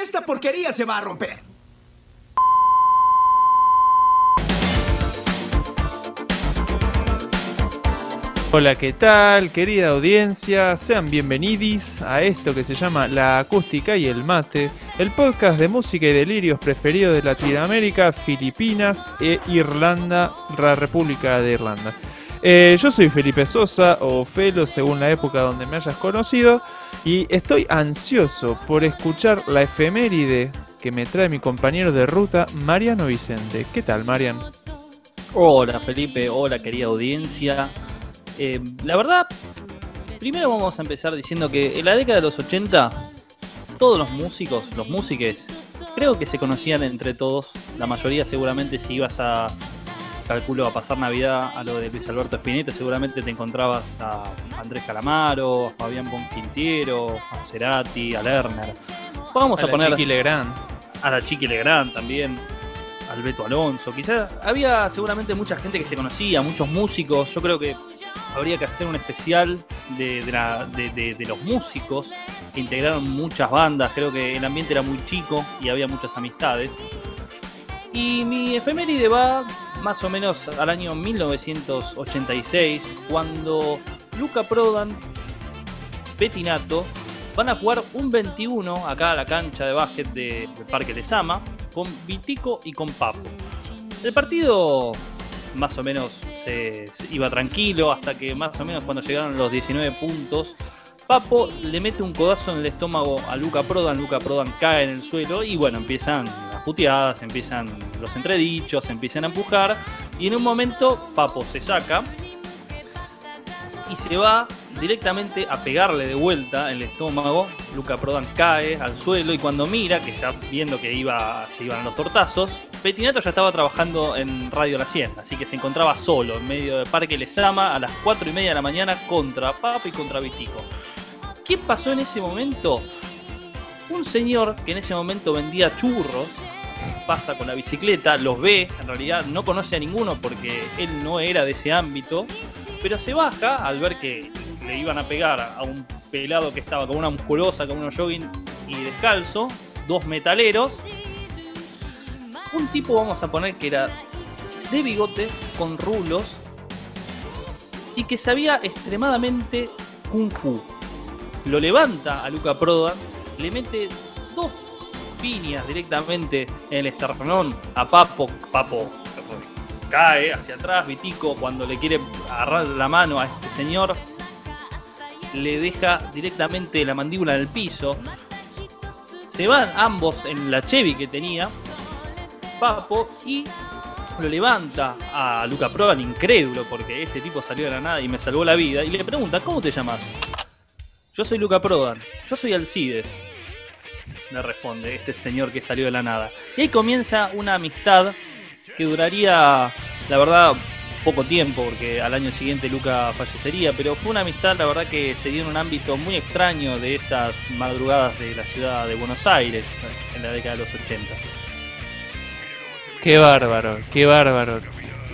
Esta porquería se va a romper. Hola, ¿qué tal, querida audiencia? Sean bienvenidos a esto que se llama La Acústica y el Mate, el podcast de música y delirios preferido de Latinoamérica, Filipinas e Irlanda, la República de Irlanda. Eh, yo soy Felipe Sosa, o Felo según la época donde me hayas conocido, y estoy ansioso por escuchar la efeméride que me trae mi compañero de ruta, Mariano Vicente. ¿Qué tal, Marian? Hola Felipe, hola querida audiencia. Eh, la verdad, primero vamos a empezar diciendo que en la década de los 80, todos los músicos, los músiques, creo que se conocían entre todos. La mayoría seguramente si ibas a, calculo, a pasar Navidad a lo de Luis Alberto Spinetta, seguramente te encontrabas a Andrés Calamaro, a Fabián Bonquintiero, a Cerati, a Lerner. Vamos a, la poner Chiqui Legrand. a la Chiqui Legrand también, al Beto Alonso. Quizás había seguramente mucha gente que se conocía, muchos músicos. Yo creo que habría que hacer un especial de, de la- de- de- de los músicos que integraron muchas bandas. Creo que el ambiente era muy chico y había muchas amistades. Y mi efeméride va más o menos al año 1986, cuando Luca Prodan, Petinato, van a jugar un 21 acá a la cancha de básquet de- del Parque Lesama con Vitico y con Papo. El partido más o menos se, se iba tranquilo hasta que más o menos cuando llegaron los 19 puntos, Papo le mete un codazo en el estómago a Luca Prodan, Luca Prodan cae en el suelo y bueno, empiezan puteadas, empiezan los entredichos, empiezan a empujar y en un momento Papo se saca y se va directamente a pegarle de vuelta el estómago. Luca Prodan cae al suelo y cuando mira, que ya viendo que iba, se iban los tortazos, Petinato ya estaba trabajando en Radio La 100, así que se encontraba solo en medio del Parque Lesama a las 4 y media de la mañana contra Papo y contra Vitico. ¿Qué pasó en ese momento? Un señor que en ese momento vendía churros pasa con la bicicleta, los ve, en realidad no conoce a ninguno porque él no era de ese ámbito, pero se baja al ver que le iban a pegar a un pelado que estaba con una musculosa, con unos jogging y descalzo, dos metaleros. Un tipo, vamos a poner que era de bigote, con rulos, y que sabía extremadamente kung fu. Lo levanta a Luca Prodan, le mete dos piñas directamente en el esternón a Papo. Papo cae hacia atrás, Vitico cuando le quiere agarrar la mano a este señor, le deja directamente la mandíbula en el piso. Se van ambos en la Chevy que tenía Papo y lo levanta a Luca Prodan incrédulo porque este tipo salió de la nada y me salvó la vida y le pregunta, ¿cómo te llamas? Yo soy Luca Prodan, yo soy Alcides. Le responde este señor que salió de la nada. Y ahí comienza una amistad que duraría, la verdad, poco tiempo, porque al año siguiente Luca fallecería, pero fue una amistad, la verdad, que se dio en un ámbito muy extraño de esas madrugadas de la ciudad de Buenos Aires en la década de los 80. Qué bárbaro, qué bárbaro.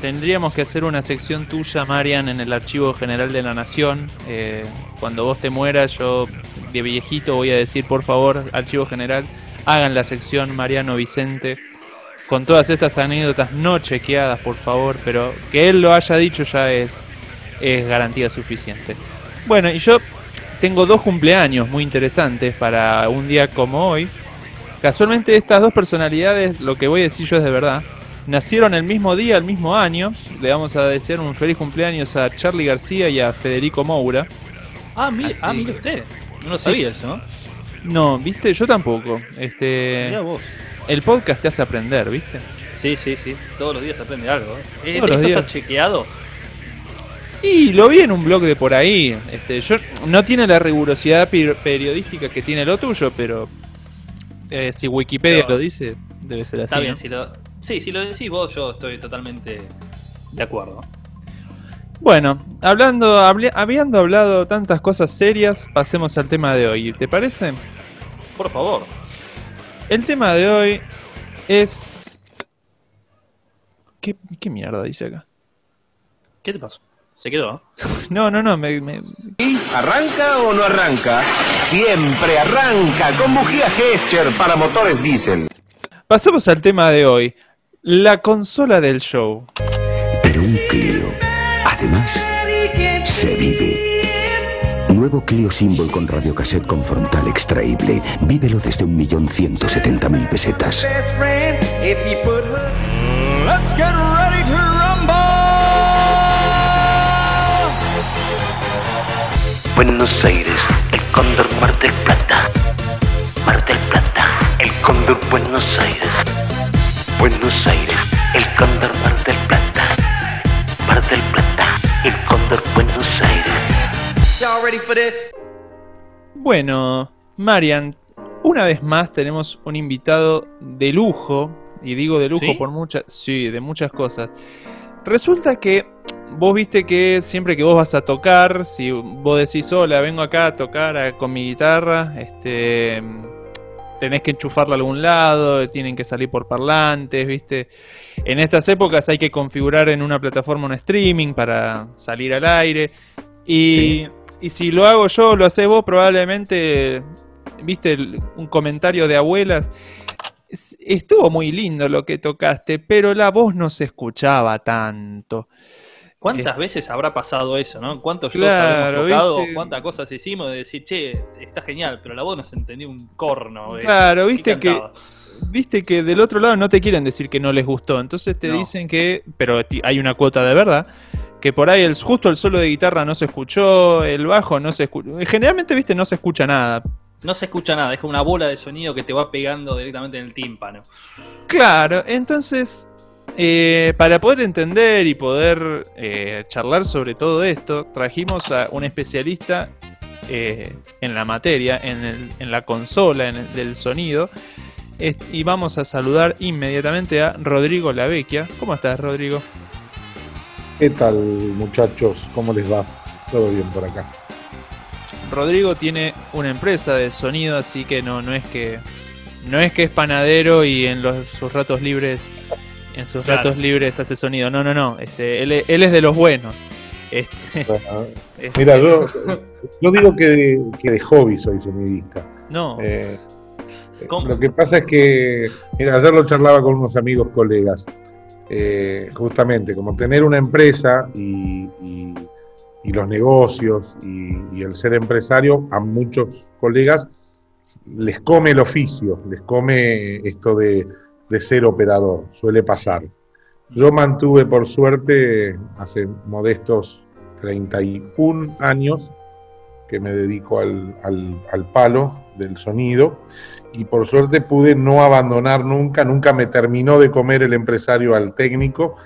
Tendríamos que hacer una sección tuya, Marian, en el Archivo General de la Nación. Eh, cuando vos te mueras, yo de viejito voy a decir, por favor, Archivo General, hagan la sección Mariano Vicente con todas estas anécdotas no chequeadas, por favor, pero que él lo haya dicho ya es, es garantía suficiente. Bueno, y yo tengo dos cumpleaños muy interesantes para un día como hoy. Casualmente estas dos personalidades, lo que voy a decir yo es de verdad, nacieron el mismo día, el mismo año. Le vamos a desear un feliz cumpleaños a Charlie García y a Federico Moura. Ah, mire, ah, que- mire usted. No lo Sí. sabía eso, ¿no? No, viste, yo tampoco. Este, Mirá vos. el podcast te hace aprender, viste. Sí, sí, sí. Todos los días se aprende algo. ¿eh? Todos los ¿Esto días. está chequeado? Y lo vi en un blog de por ahí. Este, yo no tiene la rigurosidad peri- periodística que tiene lo tuyo, pero eh, si Wikipedia Pero- lo dice, debe ser así. Está bien, ¿no? si lo, sí, si lo decís vos, yo estoy totalmente de acuerdo. Bueno, hablando, hable- habiendo hablado tantas cosas serias, pasemos al tema de hoy. ¿Te parece? Por favor. El tema de hoy es. ¿Qué, qué mierda dice acá? ¿Qué te pasó? ¿Se quedó? No, no, no, me, me- ¿Arranca o no arranca? siempre arranca con bujía Gescher para motores diésel. Pasamos al tema de hoy, la consola del show. Pero un Clio, además, se vive. Nuevo Clio Symbol con radiocassette con frontal extraíble. Vívelo desde 1.170.000 pesetas. Buenos Aires, el cóndor Mar del Plata. Mar del Plata, el cóndor Buenos Aires. Buenos Aires, el cóndor Mar del Plata. Mar del Plata, el cóndor Buenos Aires. Y'all ready for this? Bueno, Marian, una vez más tenemos un invitado de lujo, y digo de lujo ¿Sí? por muchas, sí, de muchas cosas. Resulta que vos viste que siempre que vos vas a tocar, si vos decís, hola, vengo acá a tocar a- con mi guitarra, este, tenés que enchufarla a algún lado, tienen que salir por parlantes, viste. En estas épocas hay que configurar en una plataforma un streaming para salir al aire. Y, y si lo hago yo, lo haces vos, probablemente, viste, un comentario de abuelas. Es- Estuvo muy lindo lo que tocaste, pero la voz no se escuchaba tanto. ¿Cuántas Eh. veces habrá pasado eso, no? ¿Cuántos shows Claro, habremos tocado? ¿Cuántas cosas hicimos de decir, che, está genial, pero la voz no se entendió un corno? eh. Claro, ¿Qué viste que, viste que del otro lado no te quieren decir que no les gustó, entonces te No. dicen que, pero hay una cuota de verdad, que por ahí el, justo el solo de guitarra no se escuchó, el bajo no se escuchó, generalmente, viste, no se escucha nada. No se escucha nada, es como una bola de sonido que te va pegando directamente en el tímpano. Claro, entonces, eh, para poder entender y poder eh, charlar sobre todo esto, trajimos a un especialista eh, en la materia, en, el- en la consola en el- del sonido. Y vamos a saludar inmediatamente a Rodrigo Lavecchia. ¿Cómo estás, Rodrigo? ¿Qué tal, muchachos? ¿Cómo les va? Todo bien por acá. Rodrigo tiene una empresa de sonido, así que no, no es que no es que es panadero y en los, sus ratos libres en sus Claro. ratos libres hace sonido. No, no, no. Este, él, es- él es de los buenos. Este, Bueno, este, mira, yo, yo digo que de, que de hobby soy sonidista. no. Eh, ¿Cómo? lo que pasa es que, mira, ayer lo charlaba con unos amigos, colegas. Eh, justamente, como tener una empresa y, y- y los negocios y, y el ser empresario, a muchos colegas les come el oficio, les come esto de, de ser operador, suele pasar. Yo mantuve, por suerte, hace modestos 31 años que me dedico al, al- al palo del sonido y por suerte pude no abandonar nunca, nunca me terminó de comer el empresario al técnico.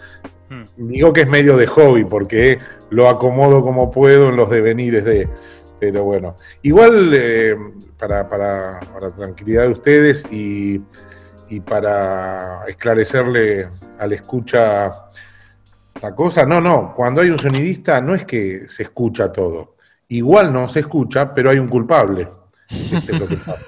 Hmm. Digo que es medio de hobby porque lo acomodo como puedo en los devenires de... Pero bueno, igual eh, para, para, para tranquilidad de ustedes y, y para esclarecerle al escucha la cosa, no, no, cuando hay un sonidista no es que se escucha todo. Igual no se escucha, pero hay un culpable. Este es lo que pasa.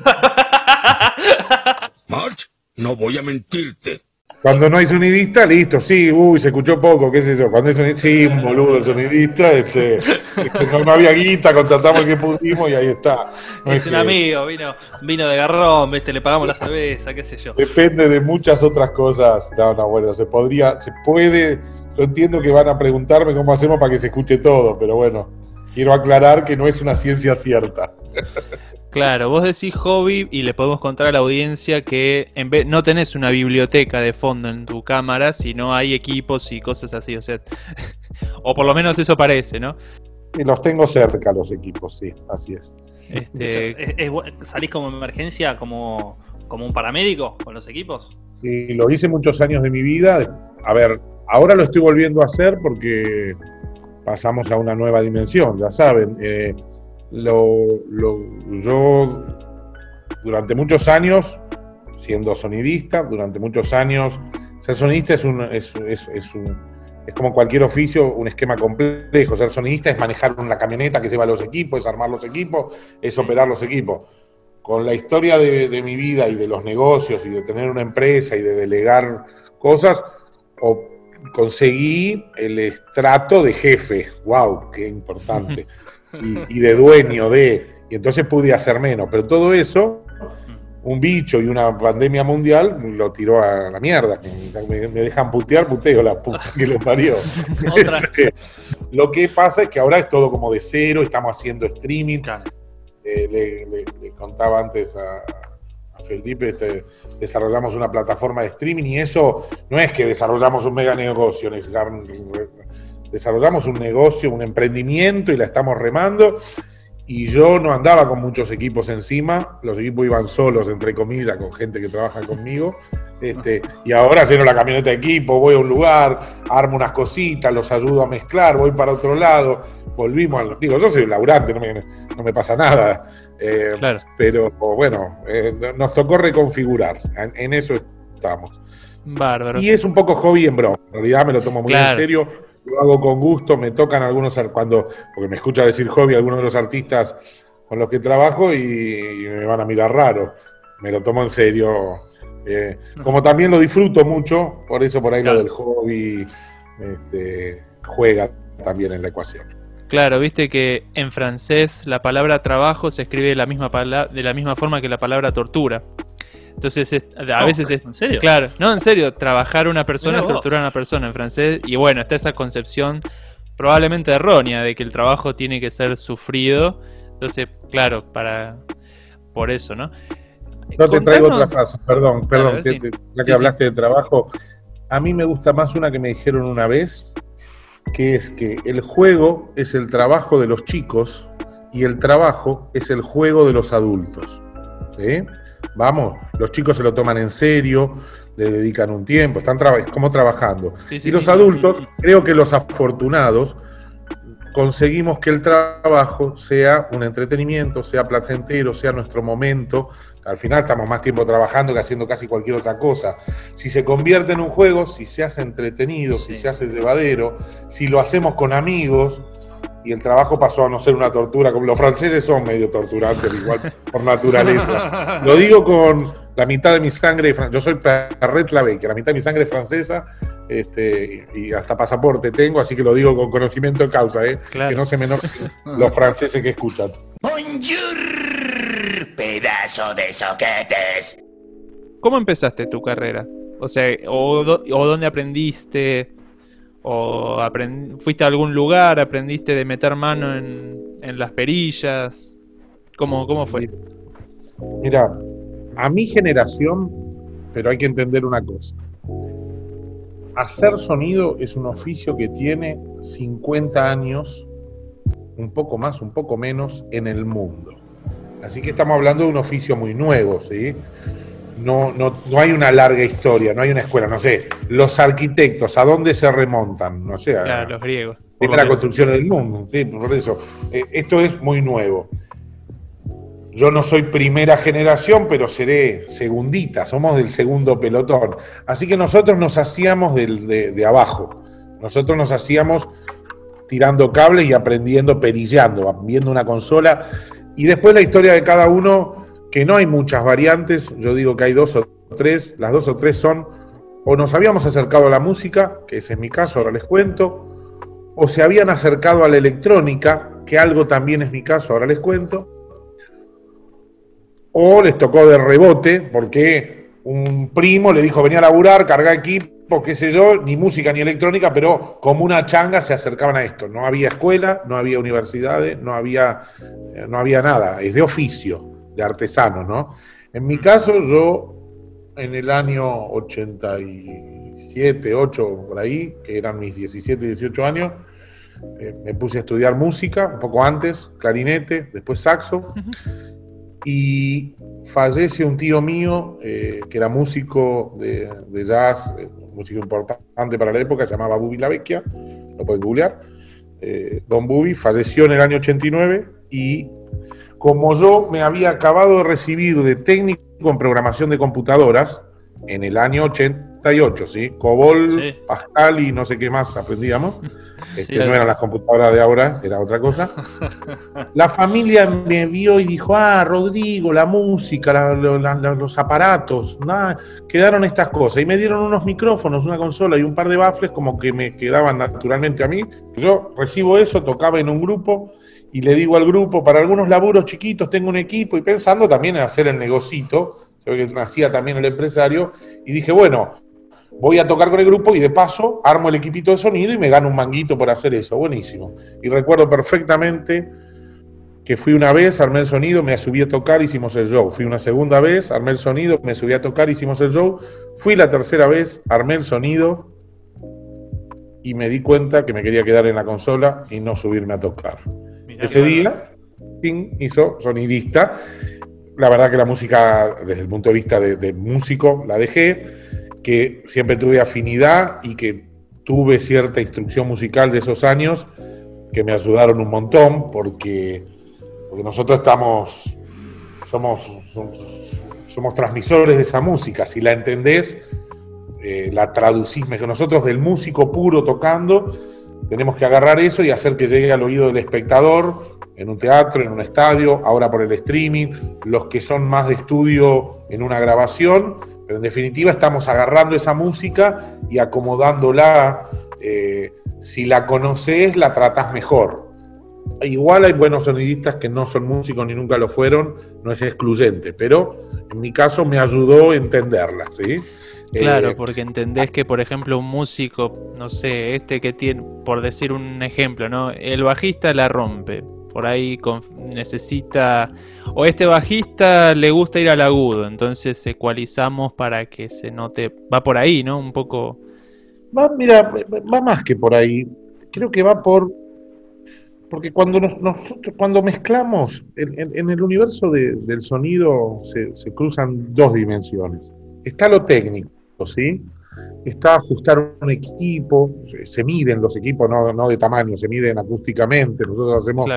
March, no voy a mentirte. Cuando no hay sonidista, listo, sí, uy, se escuchó poco, qué sé yo. Cuando hay sonidista, sí, un boludo el sonidista, este, este, no, no había guita, contratamos el que pudimos y ahí está. No es es un que- amigo, vino, vino de garrón, ¿viste? le pagamos la cerveza, qué sé yo. Depende de muchas otras cosas. No, no, bueno, se podría, se puede. Yo entiendo que van a preguntarme cómo hacemos para que se escuche todo, pero bueno, quiero aclarar que no es una ciencia cierta. Claro, vos decís hobby y le podemos contar a la audiencia que en vez no tenés una biblioteca de fondo en tu cámara, sino hay equipos y cosas así, o sea, o por lo menos eso parece, ¿no? Y los tengo cerca los equipos, sí, así es. Este, es- ¿Salís como emergencia, como, como un paramédico con los equipos? Y lo hice muchos años de mi vida. A ver, ahora lo estoy volviendo a hacer porque pasamos a una nueva dimensión, ya saben. Eh, lo, lo- yo durante muchos años, siendo sonidista, durante muchos años, ser sonidista es un, es, es- es un- es como cualquier oficio, un esquema complejo. Ser sonidista es manejar una camioneta que lleva los equipos, es armar los equipos, es operar los equipos. Con la historia de, de mi vida y de los negocios y de tener una empresa y de delegar cosas, conseguí el estrato de jefe. ¡Wow! ¡Qué importante! y, y de dueño de. y entonces pude hacer menos. Pero todo eso, un bicho y una pandemia mundial, lo tiró a la mierda. Me, me dejan putear, puteo la puta que lo parió. Lo que pasa es que ahora es todo como de cero, estamos haciendo streaming. Eh, le, le- le contaba antes a, a Felipe, este, desarrollamos una plataforma de streaming y eso no es que desarrollamos un mega negocio, es- desarrollamos un negocio, un emprendimiento y la estamos remando. Y yo no andaba con muchos equipos encima, los equipos iban solos, entre comillas, con gente que trabaja conmigo. Este, y ahora lleno la camioneta de equipo, voy a un lugar, armo unas cositas, los ayudo a mezclar, voy para otro lado, volvimos al. Digo, yo soy laburante, no me, no me pasa nada. Eh, Claro. Pero bueno, eh, nos tocó reconfigurar, en, en eso estamos. Bárbaro. Y es un poco hobby en broma, en realidad me lo tomo muy Claro. en serio, lo hago con gusto, me tocan algunos, cuando, porque me escucha decir hobby algunos de los artistas con los que trabajo y, y me van a mirar raro, me lo tomo en serio. eh, como también lo disfruto mucho, por eso por ahí Claro. lo del hobby este, juega también en la ecuación. Claro, viste que en francés la palabra trabajo se escribe de la misma, de la misma forma que la palabra tortura. Entonces, es- a No, veces es. ¿En serio? Claro, no, en serio, trabajar a una persona torturar a una persona en francés. Y bueno, está esa concepción probablemente errónea de que el trabajo tiene que ser sufrido. Entonces, claro, para. Por eso, ¿no? No te traigo otra frase, perdón, perdón, Claro, que sí. ya que Sí, hablaste de trabajo. A mí me gusta más una que me dijeron una vez, que es que el juego es el trabajo de los chicos y el trabajo es el juego de los adultos. ¿Sí? Vamos, los chicos se lo toman en serio, le dedican un tiempo, están traba- como trabajando. Sí, sí, y los sí. adultos, creo que los afortunados, conseguimos que el trabajo sea un entretenimiento, sea placentero, sea nuestro momento. Al final estamos más tiempo trabajando que haciendo casi cualquier otra cosa. Si se convierte en un juego, si se hace entretenido, si se hace llevadero, si lo hacemos con amigos y el trabajo pasó a no ser una tortura, como los franceses son medio torturantes igual por naturaleza. Lo digo con la mitad de mi sangre, yo soy Perret Lavey, que la mitad de mi sangre es francesa, este, y hasta pasaporte tengo, así que lo digo con conocimiento de causa, ¿eh? Claro. que no se me los franceses que escuchan. Bonjour, pedazo de soquetes. ¿Cómo empezaste tu carrera? O sea, o dónde aprendiste, o fuiste a algún lugar, aprendiste de meter mano en, en las perillas. ¿Cómo, cómo fue? Mira, a mi generación, pero hay que entender una cosa. Hacer sonido es un oficio que tiene 50 años, un poco más, un poco menos, en el mundo. Así que estamos hablando de un oficio muy nuevo, ¿sí? No, no, no hay una larga historia, no hay una escuela, no sé. Los arquitectos, ¿a dónde se remontan? No sé, a- Claro, los griegos. primera menos. construcción del mundo. ¿sí? Por eso, eh, esto es muy nuevo. Yo no soy primera generación, pero seré segundita, somos del segundo pelotón. Así que nosotros nos hacíamos del- de, de abajo. Nosotros nos hacíamos tirando cables y aprendiendo, perillando, viendo una consola. Y después la historia de cada uno, que no hay muchas variantes, yo digo que hay dos o tres, las dos o tres son, o nos habíamos acercado a la música, que ese es mi caso, ahora les cuento, o se habían acercado a la electrónica, que algo también es mi caso, ahora les cuento, o les tocó de rebote, porque un primo le dijo, venía a laburar, carga equipo, qué sé yo, ni música ni electrónica, pero como una changa se acercaban a esto. No había escuela, no había universidades, no había, eh, no había nada, es de oficio, de artesano, ¿no? En mi caso, yo en el año 87, 8, por ahí, que eran mis 17, 18 años, eh, me puse a estudiar música, un poco antes, clarinete, después saxo, y fallece un tío mío eh, que era músico de, de jazz, eh, músico importante para la época, se llamaba Bubi La Vecchia, lo pueden googlear. Eh, Don Bubi falleció en el año 89 y como yo me había acabado de recibir de técnico en programación de computadoras en el año 88, ¿sí? COBOL, Sí. Pascal y no sé qué más aprendíamos. Este, Sí. no eran las computadoras de ahora, era otra cosa. La familia me vio y dijo, ah, Rodrigo, la música, la- la- la- los aparatos, nada, quedaron estas cosas. Y me dieron unos micrófonos, una consola y un par de baffles como que me quedaban naturalmente a mí. Yo recibo eso, tocaba en un grupo y le digo al grupo, para algunos laburos chiquitos tengo un equipo y pensando también en hacer el negocito, que nacía también el empresario, y dije, bueno, voy a tocar con el grupo y de paso armo el equipito de sonido y me gano un manguito por hacer eso, buenísimo. Y recuerdo perfectamente que fui una vez, armé el sonido, me subí a tocar, hicimos el show. Fui una segunda vez, armé el sonido, me subí a tocar, hicimos el show. Fui la tercera vez, armé el sonido y me di cuenta que me quería quedar en la consola y no subirme a tocar. Ese día, Ping hizo sonidista. La verdad que la música, desde el punto de vista de, músico, la dejé, que siempre tuve afinidad y que tuve cierta instrucción musical de esos años que me ayudaron un montón porque, porque nosotros estamos, somos, somos, transmisores de esa música. Si la entendés, eh, la traducís mejor. Nosotros del músico puro tocando, tenemos que agarrar eso y hacer que llegue al oído del espectador en un teatro, en un estadio, ahora por el streaming, los que son más de estudio en una grabación, pero en definitiva estamos agarrando esa música y acomodándola. Eh, si la conoces, la tratas mejor. Igual hay buenos sonidistas que no son músicos ni nunca lo fueron, no es excluyente, pero en mi caso me ayudó a entenderla, ¿sí? Claro, eh, porque entendés que, por ejemplo, un músico, no sé, este que tiene, por decir un ejemplo, ¿no? El bajista la rompe, por ahí necesita, o este bajista le gusta ir al agudo, entonces ecualizamos para que se note, va por ahí, ¿no? Un poco... Va, mira, va más que por ahí, creo que va por... Porque cuando nosotros, cuando mezclamos, en, el universo del sonido se cruzan dos dimensiones. Está lo técnico, ¿sí? Está ajustar un equipo, se miden los equipos, no, de tamaño, se miden acústicamente, nosotros hacemos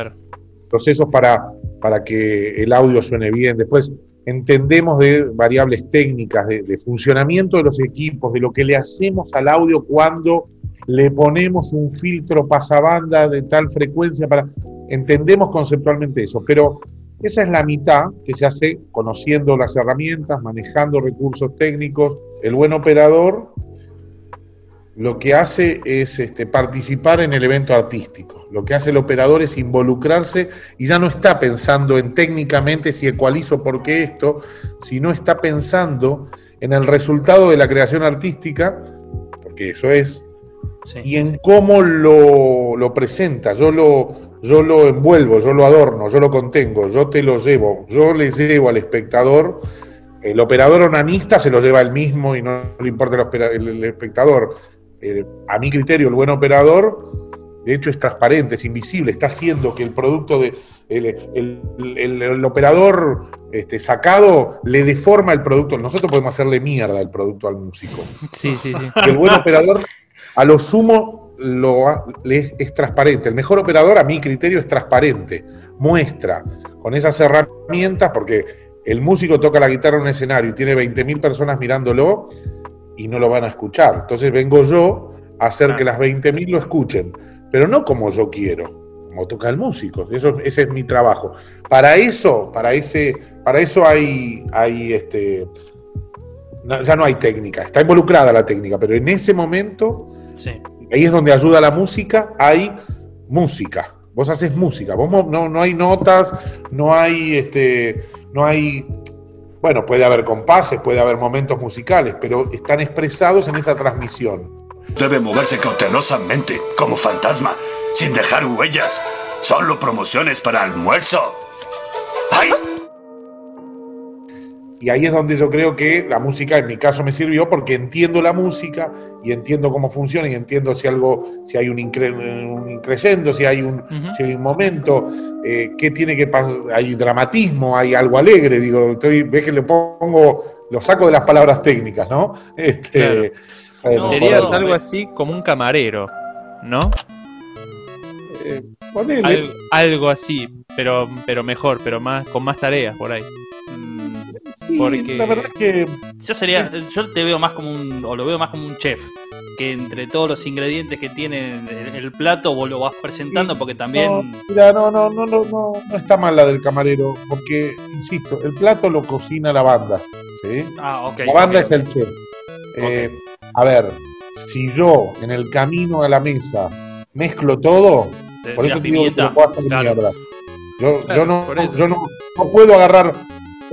procesos para, para que el audio suene bien. Después entendemos de variables técnicas, de, funcionamiento de los equipos, de lo que le hacemos al audio cuando le ponemos un filtro pasabanda de tal frecuencia para... Entendemos conceptualmente eso, pero esa es la mitad que se hace conociendo las herramientas, manejando recursos técnicos. El buen operador lo que hace es este, participar en el evento artístico. Lo que hace el operador es involucrarse y ya no está pensando en técnicamente si ecualizo por qué esto, sino está pensando en el resultado de la creación artística, porque eso es, y en cómo lo, lo presenta. Yo lo, yo lo envuelvo, yo lo adorno, yo lo contengo, yo te lo llevo, yo le llevo al espectador. El operador onanista se lo lleva él mismo y no le importa el, espectador. Eh, a mi criterio, el buen operador, de hecho, es transparente, es invisible, está haciendo que el producto de. El, operador este, sacado le deforma el producto. Nosotros podemos hacerle mierda el producto al músico. Sí, sí, sí. el buen operador, a lo sumo, lo, es, transparente. El mejor operador, a mi criterio, es transparente. Muestra con esas herramientas, porque el músico toca la guitarra en un escenario y tiene 20.000 personas mirándolo y no lo van a escuchar. Entonces vengo yo a hacer que las 20.000 lo escuchen, pero no como yo quiero, como toca el músico. Eso, ese es mi trabajo. Para eso, para ese, para eso hay, hay este, ya no hay técnica, está involucrada la técnica, pero en ese momento sí ahí es donde ayuda la música, hay música. Vos haces música, vos no, no hay notas, no hay, este, no hay, bueno, puede haber compases, puede haber momentos musicales, pero están expresados en esa transmisión. Debe moverse cautelosamente, como fantasma, sin dejar huellas. Solo promociones para almuerzo. ¡Ay! Y ahí es donde yo creo que la música, en mi caso, me sirvió porque entiendo la música y entiendo cómo funciona y entiendo si algo, si hay un, increyendo, si hay un, si hay un momento, eh, qué tiene que pasar, hay dramatismo, hay algo alegre, digo, estoy, ves que le pongo, lo saco de las palabras técnicas, ¿no? Este, eh, Serías algo así como un camarero, ¿no? Eh, algo, así, pero, pero mejor, pero más, con más tareas por ahí porque la verdad que yo sería, yo te veo más como un, o lo veo más como un chef, que entre todos los ingredientes que tiene el, plato vos lo vas presentando, porque también. No, mira, no, no, no, no, no, está mal la del camarero, porque insisto, el plato lo cocina la banda, ¿sí? Ah, ok. La banda es el chef. Eh, a ver, si yo en el camino a la mesa mezclo todo, por eso te digo que lo puedo hacer mierda. Yo, Claro, yo, no, yo no, no puedo agarrar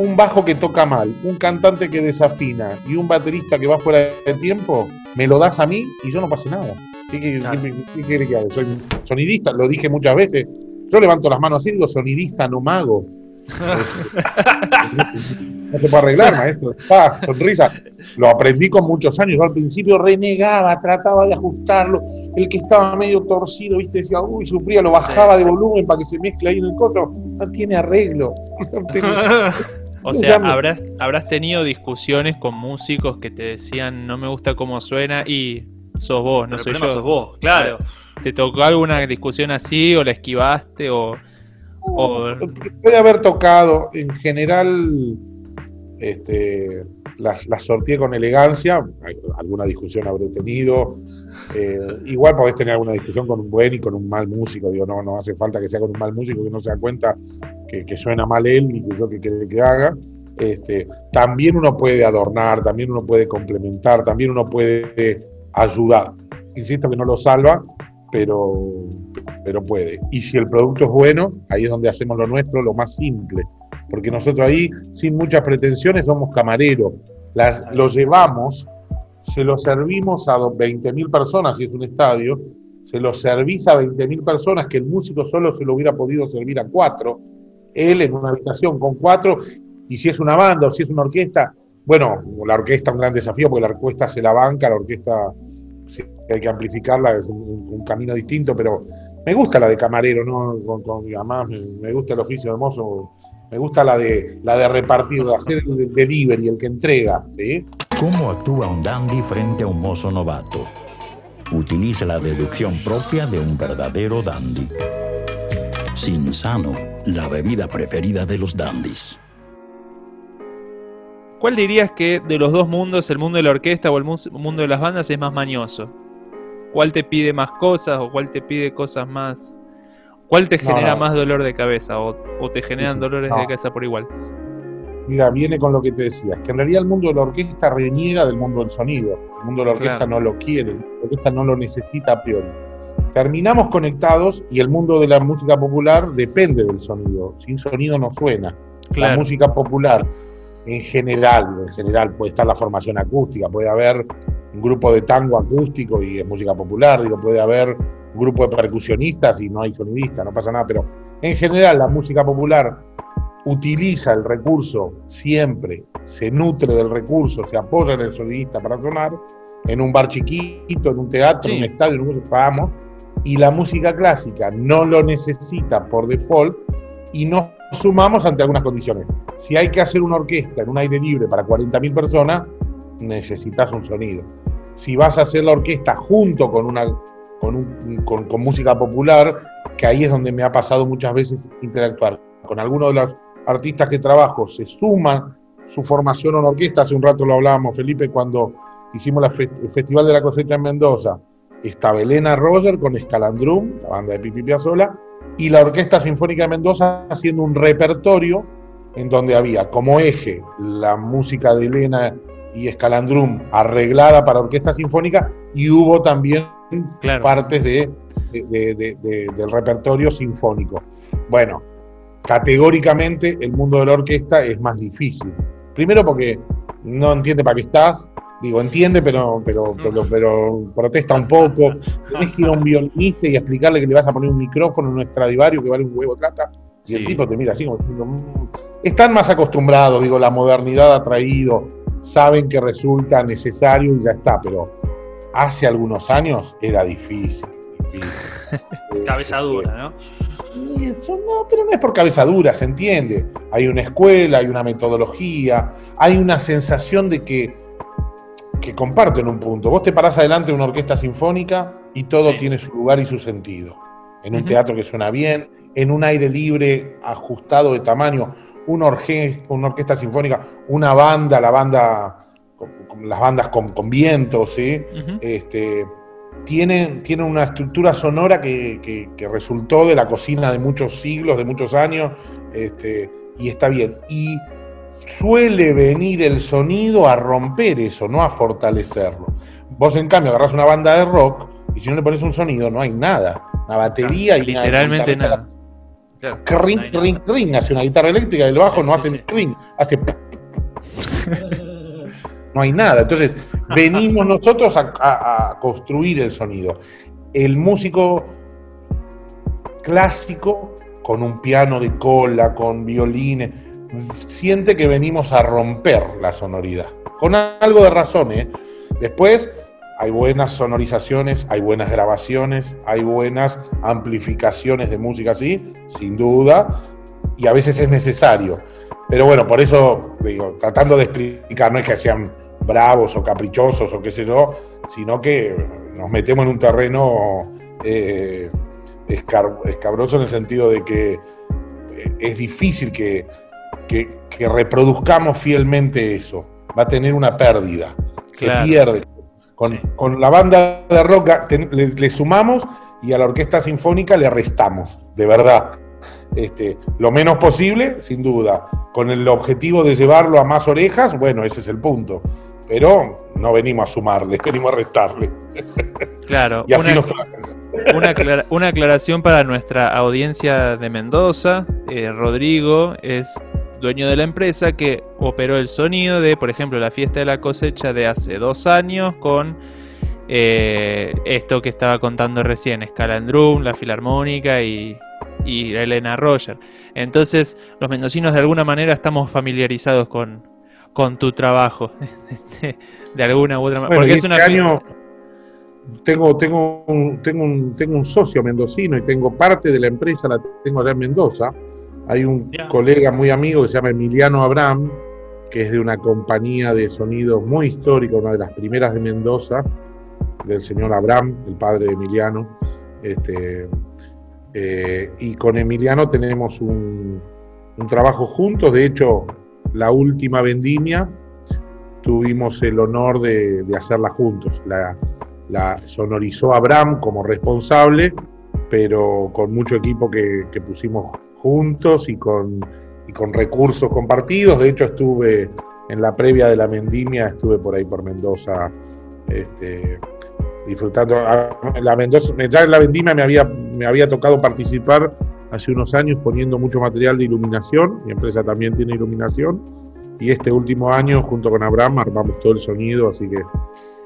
un bajo que toca mal, un cantante que desafina y un baterista que va fuera de tiempo, me lo das a mí y yo no pase nada. ¿Qué, qué- Claro. qué- qué quiere que haga? Soy sonidista, lo dije muchas veces. Yo levanto las manos así, digo sonidista, no mago. no se puede arreglar, maestro. Sonrisa. Lo aprendí con muchos años. Yo al principio renegaba, trataba de ajustarlo. El que estaba medio torcido, viste, decía, uy, sufría, lo bajaba de volumen para que se mezcle ahí en el coso. No tiene arreglo. No tiene- O sea, habrás, habrás tenido discusiones con músicos que te decían no me gusta cómo suena y sos vos, no el soy yo. sos vos, claro. ¿Te tocó alguna discusión así o la esquivaste o, o- Puede haber tocado, en general, este, las las sorteé con elegancia, alguna discusión habré tenido. Eh, igual podés tener alguna discusión con un buen y con un mal músico. Digo, no, no hace falta que sea con un mal músico que no se da cuenta que, que suena mal él ni que yo que quiere que haga. Este, también uno puede adornar, también uno puede complementar, también uno puede ayudar. Insisto que no lo salva, pero, pero puede. Y si el producto es bueno, ahí es donde hacemos lo nuestro, lo más simple. Porque nosotros ahí, sin muchas pretensiones, somos camareros. Las, lo llevamos, se lo servimos a 20.000 personas, si es un estadio, se lo servís a 20.000 personas que el músico solo se lo hubiera podido servir a cuatro, él en una habitación con cuatro, y si es una banda o si es una orquesta, bueno, la orquesta es un gran desafío porque la orquesta se la banca, la orquesta si hay que amplificarla, es un, camino distinto, pero me gusta la de camarero, ¿no? Además me, me gusta el oficio hermoso, me gusta la de la de repartir, de hacer el delivery, el que entrega, ¿sí? ¿Cómo actúa un dandy frente a un mozo novato? Utiliza la deducción propia de un verdadero dandy. Sinsano, la bebida preferida de los dandys. ¿Cuál dirías que de los dos mundos, el mundo de la orquesta o el mundo de las bandas, es más mañoso? ¿Cuál te pide más cosas o cuál te pide cosas más... ¿Cuál te genera no. más dolor de cabeza o, o te generan sí. dolores No. de cabeza por igual? Mira, viene con lo que te decía, que en realidad el mundo de la orquesta reniega del mundo del sonido. El mundo de la orquesta Claro. no lo quiere, la orquesta no lo necesita a priori. Terminamos conectados y el mundo de la música popular depende del sonido. Sin sonido no suena. La música popular, en general, en general puede estar la formación acústica, puede haber un grupo de tango acústico y es música popular, digo, puede haber un grupo de percusionistas y no hay sonidista, no pasa nada, pero en general la música popular utiliza el recurso siempre, se nutre del recurso, se apoya en el sonidista para sonar, en un bar chiquito, en un teatro, Sí. en un estadio, en un vamos, y la música clásica no lo necesita por default y nos sumamos ante algunas condiciones. Si hay que hacer una orquesta en un aire libre para 40.000 personas, necesitas un sonido. Si vas a hacer la orquesta junto con, una, con, música popular, que ahí es donde me ha pasado muchas veces interactuar con algunos de los artistas que trabajo, se suma su formación una orquesta. Hace un rato lo hablábamos, Felipe, cuando hicimos el Festival de la Cosecha en Mendoza. Estaba Elena Roger con Escalandrum, la banda de Pipi Piazzolla, y la Orquesta Sinfónica de Mendoza haciendo un repertorio en donde había como eje la música de Elena y Escalandrum arreglada para orquesta sinfónica y hubo también Claro. partes de- del repertorio sinfónico. Bueno, categóricamente el mundo de la orquesta es más difícil. Primero porque no entiende para qué estás, digo, entiende, pero, pero, pero, pero protesta un poco. Tenés que ir a un violinista y explicarle que le vas a poner un micrófono en un Stradivarius que vale un huevo de plata. Y el tipo te mira así como diciendo, "Mm". están más acostumbrados, digo, la modernidad ha traído, saben que resulta necesario y ya está, pero hace algunos años era difícil. difícil. Cabeza dura, ¿no? Y eso no, pero no es por cabeza dura, se entiende. Hay una escuela, hay una metodología, hay una sensación de que, que comparten un punto. Vos te parás adelante de una orquesta sinfónica y todo Sí. tiene su lugar y su sentido. En un teatro que suena bien, en un aire libre, ajustado de tamaño, una, orge- una orquesta sinfónica, una banda, la banda, las bandas con, con viento, ¿sí? Este, tienen, tienen una estructura sonora que, que- que resultó de la cocina de muchos siglos, de muchos años, este, y está bien. Y suele venir el sonido a romper eso, no a fortalecerlo. Vos, en cambio, agarrás una banda de rock y si no le pones un sonido, no hay nada. Una batería y Literalmente nada. ring, ring, ring, hace una guitarra eléctrica y el bajo no hace ring, hace. no hay nada. Entonces, venimos nosotros a, construir el sonido. El músico clásico, con un piano de cola, con violines, siente que venimos a romper la sonoridad. Con algo de razón, ¿eh? Después hay buenas sonorizaciones, hay buenas grabaciones, hay buenas amplificaciones de música así, sin duda, y a veces es necesario. Pero bueno, por eso, digo, tratando de explicar, no es que sean bravos o caprichosos o qué sé yo, sino que nos metemos en un terreno eh, escabroso en el sentido de que eh, es difícil que, reproduzcamos fielmente eso. Va a tener una pérdida. Se pierde con, la banda de rock le, sumamos y a la orquesta sinfónica le restamos, de verdad. Este, lo menos posible, sin duda. Con el objetivo de llevarlo a más orejas, bueno, ese es el punto. Pero no venimos a sumarle, venimos a restarle. Claro. y así una, una, aclaración para nuestra audiencia de Mendoza. Eh, Rodrigo es dueño de la empresa que operó el sonido de, por ejemplo, la fiesta de la cosecha de hace dos años con eh, esto que estaba contando recién, Drum, la Filarmónica y, y Elena Roger. Entonces, los mendocinos de alguna manera estamos familiarizados con, con tu trabajo, de alguna u otra manera. Porque es una este año tengo, tengo, tengo, un, tengo un socio mendocino y tengo parte de la empresa, la tengo allá en Mendoza hay un colega muy amigo que se llama Emiliano Abraham, que es de una compañía de sonidos muy histórica, una de las primeras de Mendoza, del señor Abraham, el padre de Emiliano. Este, eh, y con Emiliano tenemos un, trabajo juntos. De hecho, la última vendimia tuvimos el honor de, hacerla juntos. La, la, sonorizó Abraham como responsable, pero con mucho equipo que, que pusimos juntos y con, y con recursos compartidos. De hecho, estuve en la previa de la vendimia, estuve por ahí por Mendoza este, disfrutando. Ah, la Mendoza, ya en la vendimia me había, me había tocado participar hace unos años poniendo mucho material de iluminación. Mi empresa también tiene iluminación. Y este último año, junto con Abraham, armamos todo el sonido, así que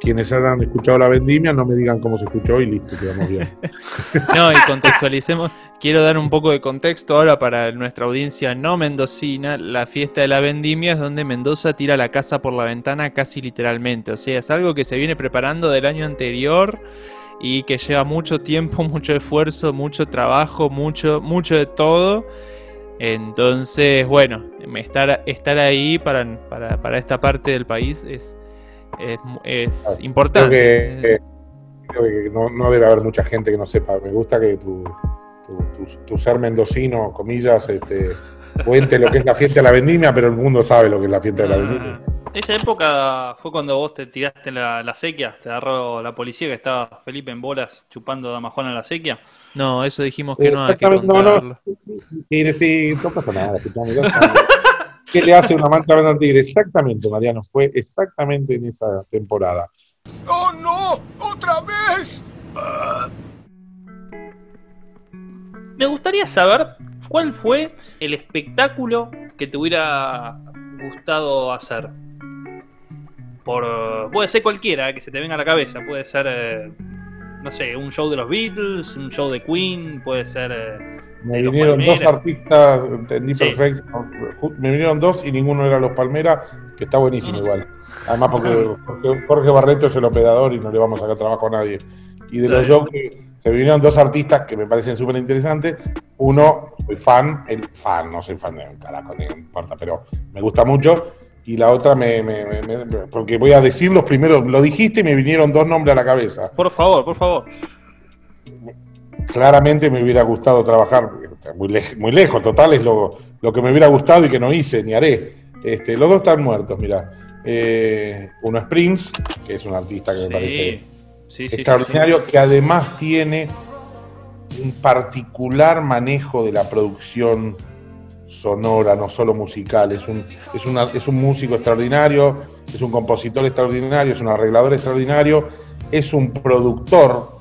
quienes hayan escuchado la vendimia no me digan cómo se escuchó y listo, quedamos bien. no, y contextualicemos, quiero dar un poco de contexto ahora para nuestra audiencia no mendocina. La fiesta de la vendimia es donde Mendoza tira la casa por la ventana casi literalmente. O sea, es algo que se viene preparando del año anterior y que lleva mucho tiempo, mucho esfuerzo, mucho trabajo, mucho, mucho de todo. Entonces, bueno, estar, ahí para, para esta parte del país es, es, importante. Creo que, no, debe haber mucha gente que no sepa. Me gusta que tu, tu, ser mendocino, comillas, este, cuente lo que es la fiesta de la vendimia, pero el mundo sabe lo que es la fiesta de la vendimia. Esa época fue cuando vos te tiraste la, la sequía, te agarró la policía que estaba Felipe en bolas chupando damajón en la sequía. No, eso dijimos que no hay que contarlo. sí, sí, no pasa nada. ¿Qué le hace una mancha verde al tigre? Exactamente, Mariano, fue exactamente en esa temporada. ¡Oh, no! ¡Otra vez! Me gustaría saber cuál fue el espectáculo que te hubiera gustado hacer. Por, puede ser cualquiera que se te venga a la cabeza. Puede ser, eh, no sé, un show de los Beatles, un show de Queen, puede ser eh, me vinieron dos artistas, entendí perfecto. Me vinieron dos y ninguno era Los Palmeras, que está buenísimo igual. Además, porque, Jorge Barreto es el operador y no le vamos a sacar trabajo a nadie. Y de los shows se vinieron dos artistas que me parecen súper interesantes. Uno, soy fan, el fan, no soy fan de un carajo, no importa, pero me gusta mucho. Y la otra, me, porque voy a decir los primeros, lo dijiste y me vinieron dos nombres a la cabeza. Por favor, por favor claramente me hubiera gustado trabajar, muy, muy lejos, total es lo, que me hubiera gustado y que no hice ni haré. Este, los dos están muertos, mira. Eh, uno es Prince, que es un artista que me parece extraordinario, que además tiene un particular manejo de la producción sonora, no solo musical. Es un, es, es un músico extraordinario, es un compositor extraordinario, es un arreglador extraordinario, es un productor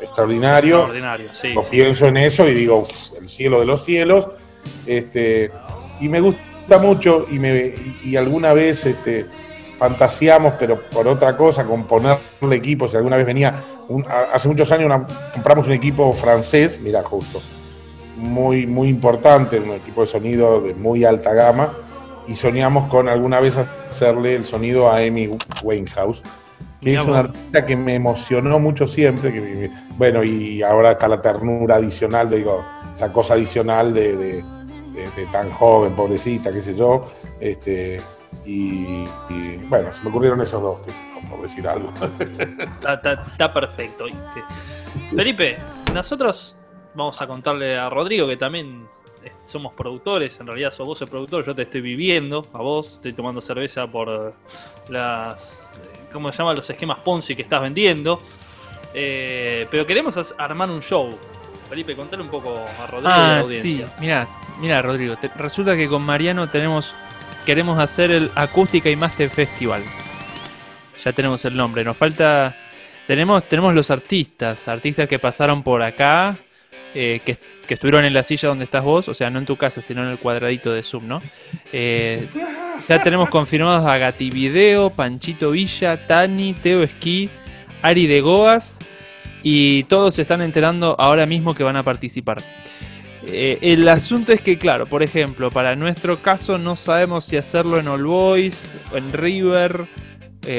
extraordinario. Extraordinario, sí. Lo sí. pienso en eso y digo, "Uf, el cielo de los cielos. Este, y me gusta mucho y, me, y, alguna vez este, fantaseamos, pero por otra cosa, con ponerle equipos. Si alguna vez venía, un- hace muchos años una- compramos un equipo francés, mira justo, muy, muy importante, un equipo de sonido de muy alta gama, y soñamos con alguna vez hacerle el sonido a Amy Winehouse, que Mirá es una artista que me emocionó mucho siempre, que me- bueno, y ahora está la ternura adicional, digo, esa cosa adicional de, de- de- de tan joven, pobrecita, qué sé yo, este, y, y, bueno, se me ocurrieron esos dos, yo, por decir algo. Está, está- está perfecto. Felipe, nosotros vamos a contarle a Rodrigo que también eh, somos productores. En realidad, sos vos el productor. Yo te estoy viviendo a vos. Estoy tomando cerveza por las. eh, ¿Cómo se llama? Los esquemas Ponzi que estás vendiendo. Eh, pero queremos armar un show. Felipe, contale un poco a Rodrigo y a la Ah, sí. audiencia. Mira, mira, Rodrigo. te- resulta que con Mariano tenemos, queremos hacer el Acústica y Master Festival. Ya tenemos el nombre. Nos falta, tenemos, tenemos los artistas, artistas que pasaron por acá, eh, que, estuvieron en la silla donde estás vos, o sea, no en tu casa, sino en el cuadradito de Zoom, ¿no? Eh, ya tenemos confirmados a Gati Video, Panchito Villa, Tani, Teo Esquí, Ari de Goas y todos se están enterando ahora mismo que van a participar. Eh, el asunto es que, claro, por ejemplo, para nuestro caso no sabemos si hacerlo en All Boys, en River,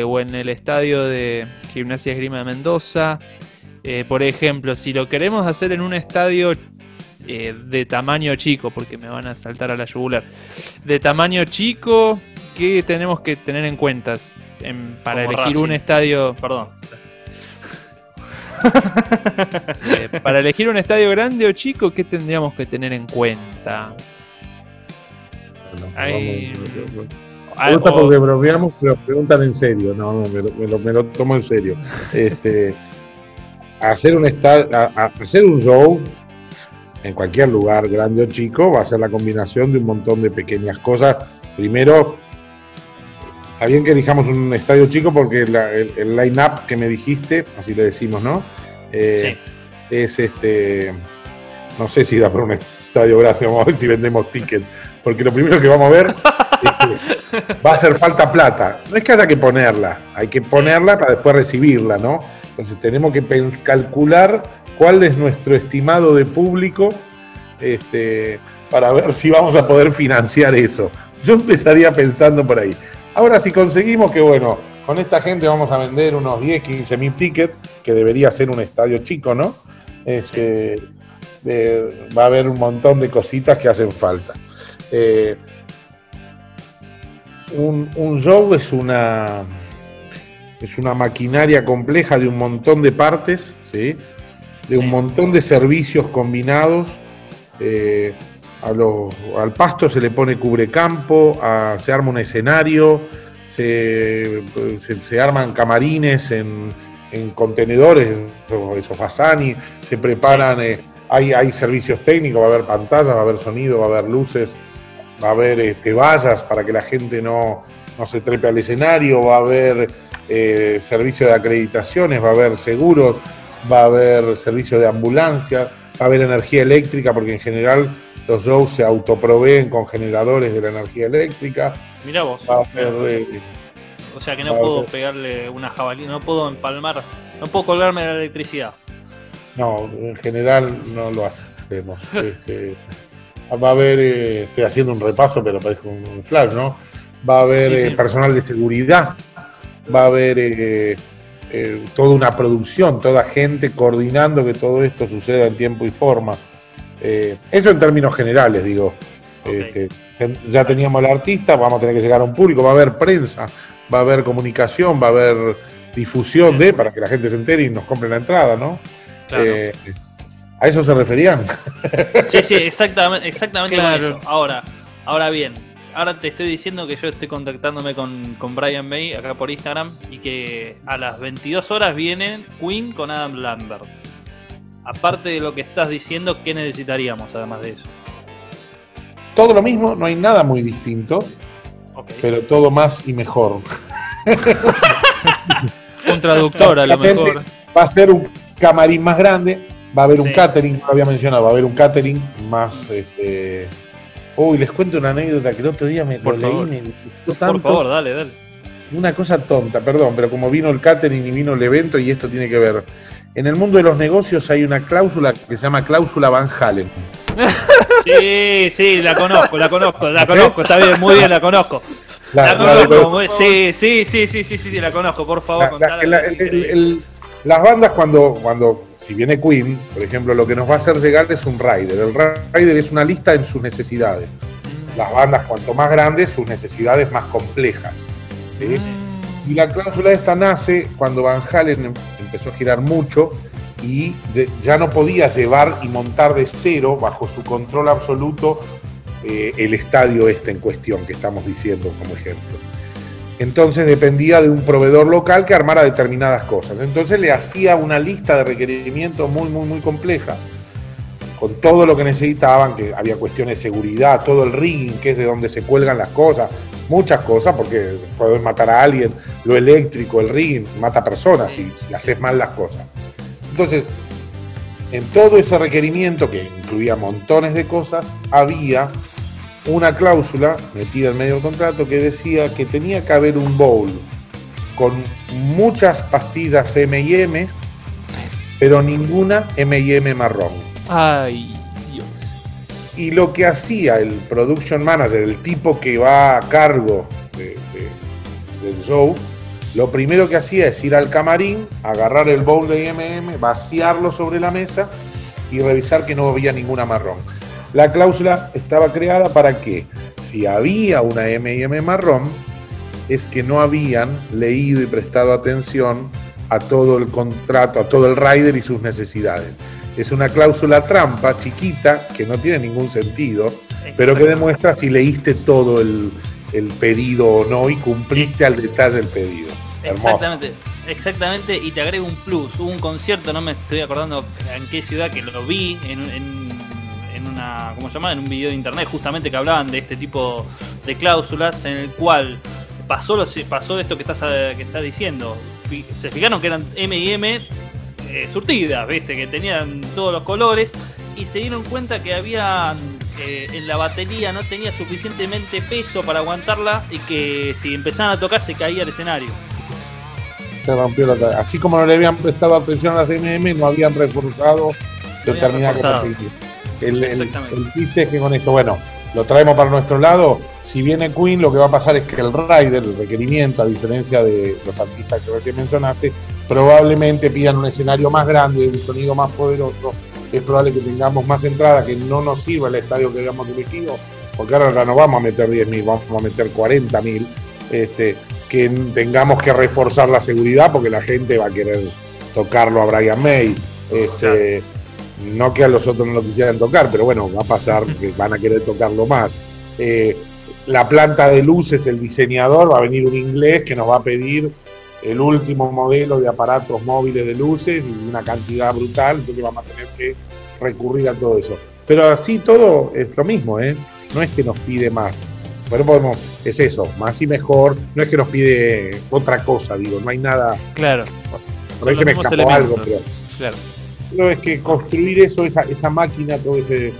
o en el estadio de Gimnasia Esgrima de Mendoza. Eh, por ejemplo, si lo queremos hacer en un estadio eh, de tamaño chico, porque me van a saltar a la yugular, de tamaño chico, ¿qué tenemos que tener en cuenta en- para Como elegir un estadio? Perdón. Eh, para elegir un estadio grande o chico, ¿qué tendríamos que tener en cuenta? Hay- Me gusta o- porque bromeamos, pero preguntan en serio. No, no, me lo, me lo- me lo tomo en serio. Este, hacer, un a- a- hacer un show en cualquier lugar, grande o chico, va a ser la combinación de un montón de pequeñas cosas. Primero, está bien que elijamos un estadio chico porque la- el, el line-up que me dijiste, así le decimos, ¿no? Eh, Es este. No sé si da para un estadio grande, vamos a ver si vendemos tickets. Porque lo primero que vamos a ver va a hacer falta plata. No es que haya que ponerla, hay que ponerla para después recibirla, ¿no? Entonces tenemos que calcular cuál es nuestro estimado de público este, para ver si vamos a poder financiar eso. Yo empezaría pensando por ahí. Ahora, si conseguimos que, bueno, con esta gente vamos a vender unos 10, 15 mil tickets, que debería ser un estadio chico, ¿no? Este, de- va a haber un montón de cositas que hacen falta. Eh, un, un show es una, es una maquinaria compleja de un montón de partes, ¿sí? de un montón de servicios combinados. eh, a al pasto se le pone cubrecampo, a- se arma un escenario, se, se- se arman camarines en, en contenedores, esos, Bassani, se preparan, eh, hay, hay servicios técnicos, va a haber pantallas, va a haber sonido, va a haber luces, va a haber este, vallas para que la gente no, no se trepe al escenario, va a haber eh, servicio de acreditaciones, va a haber seguros, va a haber servicio de ambulancia, va a haber energía eléctrica, porque en general los shows se autoproveen con generadores de la energía eléctrica. Mirá vos. Va a haber, eh, O sea que no puedo haber- pegarle una jabalina, no puedo empalmar, no puedo colgarme de la electricidad. No, en general no lo hacemos. Este, va a haber, eh, estoy haciendo un repaso, pero parece un, flash, ¿no? Va a haber Sí, sí. eh, personal de seguridad, va a haber eh, eh, toda una producción, toda gente coordinando que todo esto suceda en tiempo y forma. Eso en términos generales, digo. Este, ya teníamos al artista, vamos a tener que llegar a un público, va a haber prensa, va a haber comunicación, va a haber difusión de, para que la gente se entere y nos compre la entrada, ¿no? Claro. Eh, ¿A eso se referían? Sí, sí, exactamente, exactamente con Claro. eso. Ahora, ahora bien, ahora te estoy diciendo que yo estoy contactándome con, con Brian May acá por Instagram y que a las 22 horas viene Queen con Adam Lambert. Aparte de lo que estás diciendo, ¿qué necesitaríamos además de eso? Todo lo mismo, no hay nada muy distinto, Ok. pero todo más y mejor. Un traductor a lo mejor. Va a ser un camarín más grande, va a haber un catering, no lo había mencionado, va a haber un catering más. Este... Uy, les cuento una anécdota que el otro día me Por lo leí, me gustó Por tanto. favor, dale, dale. Una cosa tonta, perdón, pero como vino el catering y vino el evento y esto tiene que ver. En el mundo de los negocios hay una cláusula que se llama cláusula Van Halen. Sí, sí, la conozco, la conozco, la conozco, está bien, muy bien, la conozco. La- La la- conozco, muy- sí, sí, sí, sí, sí, sí, sí, la conozco, por favor, La- la- la- el- el- el- las bandas cuando, cuando, si viene Queen, por ejemplo, lo que nos va a hacer llegar es un rider. El rider es una lista en sus necesidades. Las bandas, cuanto más grandes, sus necesidades más complejas. ¿sí? Y la cláusula esta nace cuando Van Halen em- empezó a girar mucho y de- ya no podía llevar y montar de cero, bajo su control absoluto, eh, el estadio este en cuestión que estamos diciendo como ejemplo. Entonces dependía de un proveedor local que armara determinadas cosas. Entonces le hacía una lista de requerimientos muy, muy, muy compleja, con todo lo que necesitaban, que había cuestiones de seguridad, todo el rigging, que es de donde se cuelgan las cosas, muchas cosas, porque podés matar a alguien, lo eléctrico, el rigging, mata personas si, si haces mal las cosas. Entonces, en todo ese requerimiento, que incluía montones de cosas, había una cláusula metida en medio del contrato que decía que tenía que haber un bowl con muchas pastillas M&M, pero ninguna M&M marrón. Ay, Dios. Y lo que hacía el production manager, el tipo que va a cargo de- de- del show, lo primero que hacía es ir al camarín, agarrar el bowl de M&M, vaciarlo sobre la mesa y revisar que no había ninguna marrón. La cláusula estaba creada para que si había una M&M marrón, es que no habían leído y prestado atención a todo el contrato, a todo el rider y sus necesidades. Es una cláusula trampa chiquita que no tiene ningún sentido, pero que demuestra si leíste todo el, el pedido o no y cumpliste al detalle el pedido. Hermoso. Exactamente, exactamente, y te agrego un plus. Hubo un concierto, no me estoy acordando en qué ciudad, que lo vi en, en, una, ¿cómo se llama? En un video de internet, justamente que hablaban de este tipo de cláusulas, en el cual pasó lo, pasó esto que estás que estás diciendo. Se fijaron que eran M y M eh, surtidas, viste, que tenían todos los colores, y se dieron cuenta que había eh, en la batería no tenía suficientemente peso para aguantarla y que si empezaban a tocar se caía el escenario. Se rompió la. Así como no le habían prestado atención a las MM, no habían reforzado determinadas reforzado. características. El, el, el chiste es que con esto, bueno, lo traemos para nuestro lado. Si viene Queen, lo que va a pasar es que el rider, el requerimiento, a diferencia de los artistas que recién mencionaste, probablemente pidan un escenario más grande, un sonido más poderoso. Es probable que tengamos más entradas, que no nos sirva el estadio que habíamos elegido, porque ahora no vamos a meter 10.000, vamos a meter 40.000. Este, que tengamos que reforzar la seguridad porque la gente va a querer tocarlo a Brian May. Este, No que a los otros no lo quisieran tocar, pero bueno, va a pasar que van a querer tocarlo más. Eh, la planta de luces, el diseñador, va a venir un inglés que nos va a pedir el último modelo de aparatos móviles de luces y una cantidad brutal, entonces vamos a tener que recurrir a todo eso. Pero así todo es lo mismo, ¿eh? No es que nos pide más. Pero podemos, es eso, más y mejor. No es que nos pide otra cosa, digo, no hay nada. Claro. Por ahí se me escapó algo, pero. Claro. Pero es que construir eso, esa, esa máquina, todo ese,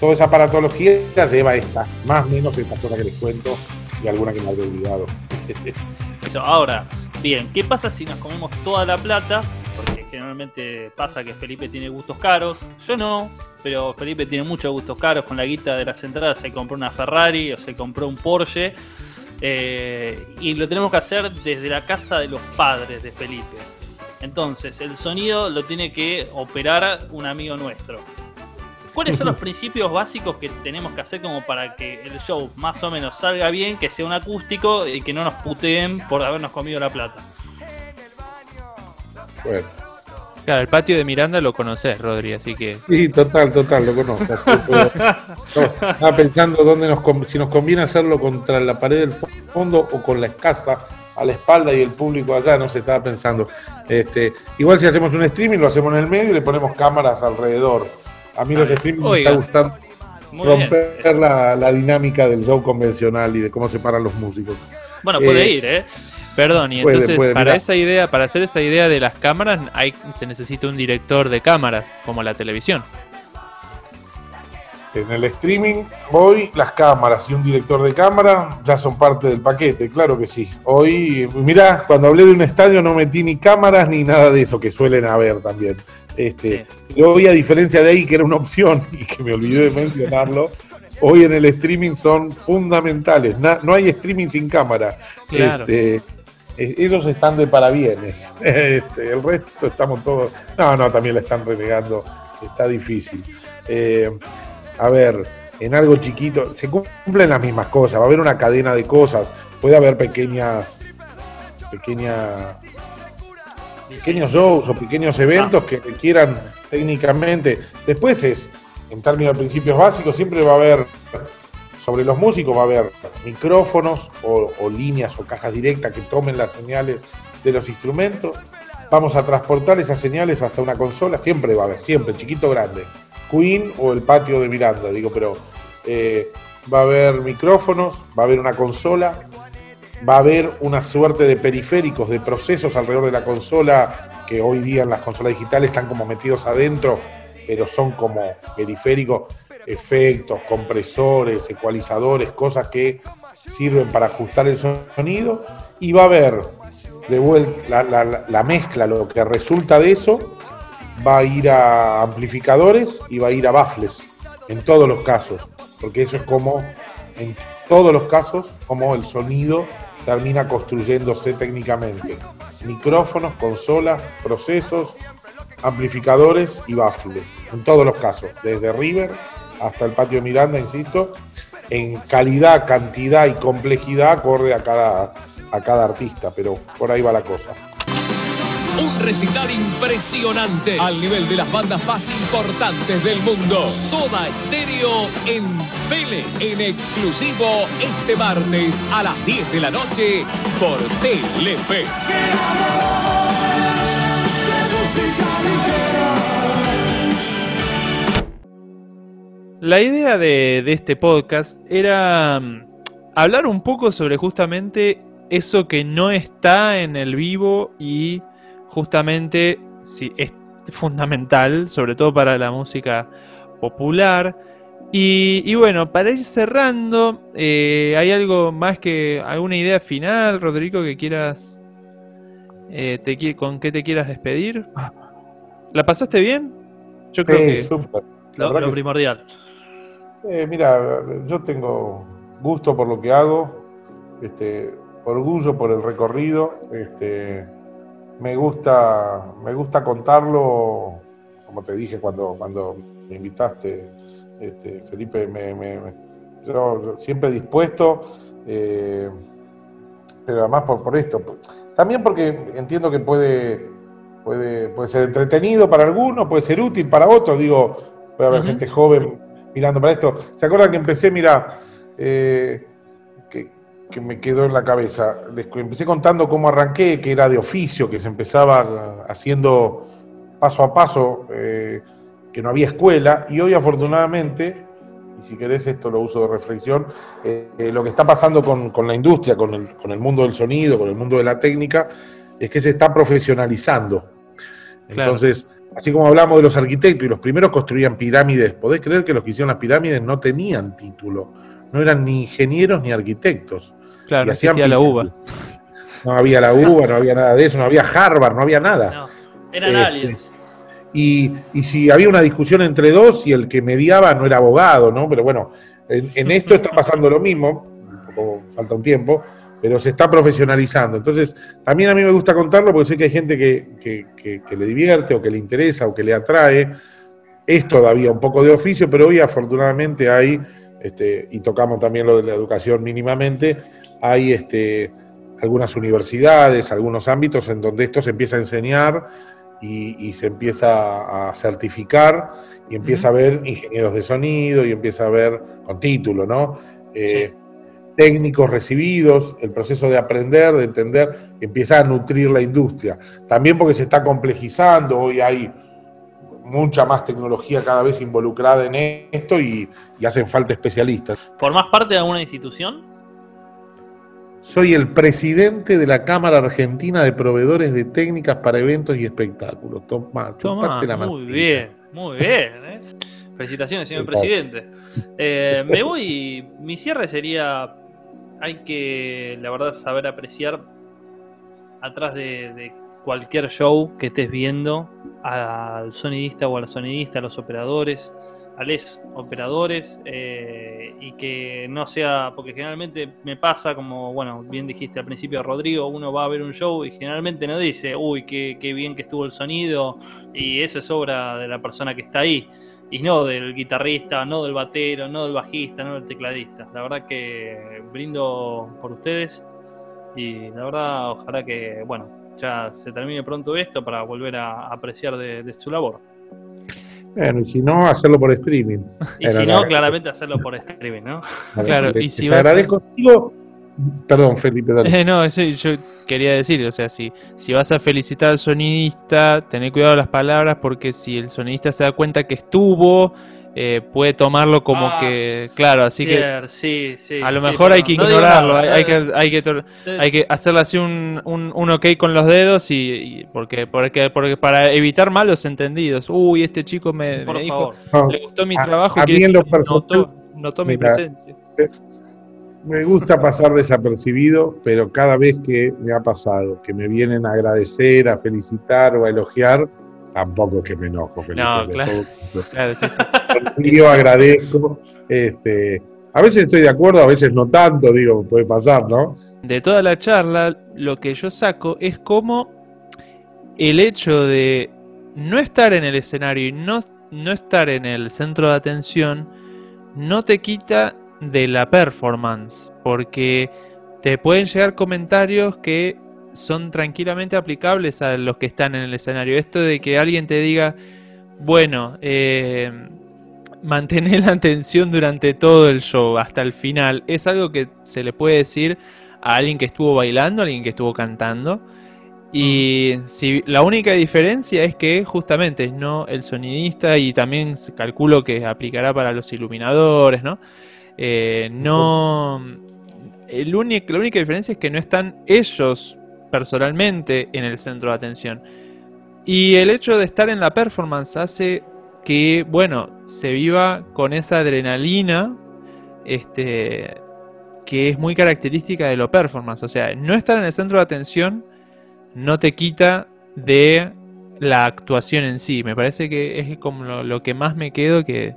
toda esa aparatología lleva esta, más o menos estas cosas que les cuento y alguna que me había olvidado. Eso, ahora, bien, ¿qué pasa si nos comemos toda la plata? Porque generalmente pasa que Felipe tiene gustos caros, yo no, pero Felipe tiene muchos gustos caros, con la guita de las entradas se compró una Ferrari o se compró un Porsche, eh, y lo tenemos que hacer desde la casa de los padres de Felipe. Entonces, el sonido lo tiene que operar un amigo nuestro. ¿Cuáles son los principios básicos que tenemos que hacer como para que el show más o menos salga bien, que sea un acústico y que no nos puteen por habernos comido la plata? Bueno, Claro, el patio de Miranda lo conoces, Rodri, así que. sí, total, total, lo conozco. No, Estaba pensando dónde nos, si nos conviene hacerlo contra la pared del fondo o con la escasa a la espalda y el público allá, no se estaba pensando. Este, igual si hacemos un streaming, lo hacemos en el medio y le ponemos cámaras alrededor. A mí los streamings Oiga. me está gustando Muy romper bien. la, la dinámica del show convencional y de cómo se paran los músicos. Bueno, puede Eh, ir, ¿eh? Perdón, y Puede, entonces puede, para mirá. esa idea, para hacer esa idea de las cámaras, hay, se necesita un director de cámaras, como la televisión. En el streaming, hoy las cámaras y un director de cámara ya son parte del paquete, claro que sí. Hoy, mirá, cuando hablé de un estadio no metí ni cámaras ni nada de eso que suelen haber también. Este, hoy, a diferencia de ahí, que era una opción y que me olvidé de mencionarlo, hoy en el streaming son fundamentales. Na- no hay streaming sin cámara. Claro. Este, eh, ellos están de parabienes. Este, el resto estamos todos. No, no, también la están renegando. Está difícil. Eh, a ver, en algo chiquito, se cumplen las mismas cosas, va a haber una cadena de cosas, puede haber pequeñas, pequeñas, pequeños shows o pequeños eventos que requieran técnicamente. Después es, en términos de principios básicos, siempre va a haber, sobre los músicos va a haber micrófonos o, o líneas o cajas directas que tomen las señales de los instrumentos. Vamos a transportar esas señales hasta una consola, siempre va a haber, siempre, chiquito o grande. Queen o el patio de Miranda, digo, pero eh, va a haber micrófonos, va a haber una consola, va a haber una suerte de periféricos, de procesos alrededor de la consola, que hoy día en las consolas digitales están como metidos adentro, pero son como periféricos, efectos, compresores, ecualizadores, cosas que sirven para ajustar el sonido, y va a haber de vuelta la, la- la- la mezcla, lo que resulta de eso, va a ir a amplificadores y va a ir a baffles, en todos los casos, porque eso es como, en todos los casos, como el sonido termina construyéndose técnicamente. Micrófonos, consolas, procesos, amplificadores y baffles, en todos los casos, desde River hasta el patio Miranda, insisto, en calidad, cantidad y complejidad acorde a cada, a cada artista, pero por ahí va la cosa. Un recital impresionante al nivel de las bandas más importantes del mundo. Soda Stereo en Vélez, en exclusivo este martes a las 10 de la noche por Telefe. La idea de, de este podcast era mm, hablar un poco sobre justamente eso que no está en el vivo y justamente sí, es fundamental, sobre todo para la música popular. Y, y bueno, para ir cerrando, eh, ¿hay algo más que alguna idea final, Rodrigo, que quieras, eh, te con qué te quieras despedir? ¿La pasaste bien? Yo creo Sí, que... súper. La Lo, lo que primordial. Eh, mira, yo tengo gusto por lo que hago, este, orgullo por el recorrido, este, me gusta, me gusta contarlo, como te dije cuando, cuando me invitaste, este, Felipe, me, me- me- yo siempre dispuesto, eh, pero además por, por esto, también porque entiendo que puede, puede, puede ser entretenido para algunos, puede ser útil para otros, digo, puede haber gente joven mirando para esto. ¿Se acuerdan que empecé, mira, eh, que, me quedó en la cabeza? Les empecé contando cómo arranqué, que era de oficio, que se empezaba haciendo paso a paso, eh, que no había escuela, y hoy afortunadamente, y si querés esto lo uso de reflexión, eh, eh, lo que está pasando con, con la industria, con el, con el mundo del sonido, con el mundo de la técnica, es que se está profesionalizando. Claro. Entonces, así como hablamos de los arquitectos y los primeros construían pirámides, podés creer que los que hicieron las pirámides no tenían título, no eran ni ingenieros ni arquitectos. Claro, y no hacían existía la uva. No había la uva, no había nada de eso, no había Harvard, no había nada. No, eran Este, aliens. Y, y si había una discusión entre dos y el que mediaba no era abogado, ¿no? Pero bueno, en, en esto está pasando lo mismo, un poco falta un tiempo, pero se está profesionalizando. Entonces, también a mí me gusta contarlo porque sé que hay gente que, que- que- que le divierte o que le interesa o que le atrae. Es todavía un poco de oficio, pero hoy afortunadamente hay, este, y tocamos también lo de la educación mínimamente, hay este, algunas universidades, algunos ámbitos en donde esto se empieza a enseñar y, y se empieza a certificar y empieza a haber ingenieros de sonido y empieza a haber con título, ¿no? Eh, Técnicos recibidos, el proceso de aprender, de entender, empieza a nutrir la industria. También porque se está complejizando, hoy hay mucha más tecnología cada vez involucrada en esto y, y hacen falta especialistas. ¿Formás parte de alguna institución? Soy el presidente de la Cámara Argentina de Proveedores de Técnicas para Eventos y Espectáculos. Tomá, chupate la muy bien, muy bien. ¿eh? Felicitaciones, señor presidente. Eh, me voy, mi cierre sería, hay que, la verdad, saber apreciar atrás de, de cualquier show que estés viendo al sonidista o a la sonidista, a los operadores, a los operadores, eh, y que no sea, porque generalmente me pasa, como bueno, bien dijiste al principio, Rodrigo, uno va a ver un show y generalmente no dice, uy, qué, qué bien que estuvo el sonido, y eso es obra de la persona que está ahí, y no del guitarrista, no del batero, no del bajista, no del tecladista. La verdad que brindo por ustedes y la verdad ojalá que, bueno, ya se termine pronto esto para volver a apreciar de, de su labor. Bueno, y si no, hacerlo por streaming. Y Era si la- no, claramente hacerlo por streaming, ¿no? Claro, y si vas a- agradezco. Digo- Perdón, Felipe. dale. Eh, no, eso yo quería decir, o sea, si, si vas a felicitar al sonidista, tené cuidado las palabras porque si el sonidista se da cuenta que estuvo, eh, puede tomarlo como Ah, que, claro, así que Cier, sí, sí, a lo sí, mejor hay que. No ignorarlo, nada, hay, hay eh, que, hay, que, eh, hay que hacerle así un, un, un ok con los dedos y, y porque, porque, porque para evitar malos entendidos. Uy, este chico me, Por me dijo. No, le gustó mi a- trabajo, a quiere mí en lo que notó, notó mi presencia. Me gusta pasar desapercibido, pero cada vez que me ha pasado que me vienen a agradecer, a felicitar o a elogiar, tampoco es que me enojo. Felipe, No, Claro, sí, sí. Yo agradezco. Este, a veces estoy de acuerdo, a veces no tanto, digo, puede pasar, ¿no? de toda la charla, lo que yo saco es como el hecho de no estar en el escenario y no, no estar en el centro de atención no te quita de la performance, porque te pueden llegar comentarios que son tranquilamente aplicables a los que están en el escenario. Esto de que alguien te diga, bueno, eh, mantener la atención durante todo el show, hasta el final, es algo que se le puede decir a alguien que estuvo bailando, a alguien que estuvo cantando. Y si la única diferencia es que justamente no el sonidista y también calculo que aplicará para los iluminadores, ¿no? Eh, no el único, la única diferencia es que no están ellos personalmente en el centro de atención. Y el hecho de estar en la performance hace que, bueno, se viva con esa adrenalina, este, que es muy característica de lo performance. O sea, no estar en el centro de atención no te quita de la actuación en sí. Me parece que es como lo, que más me quedo que,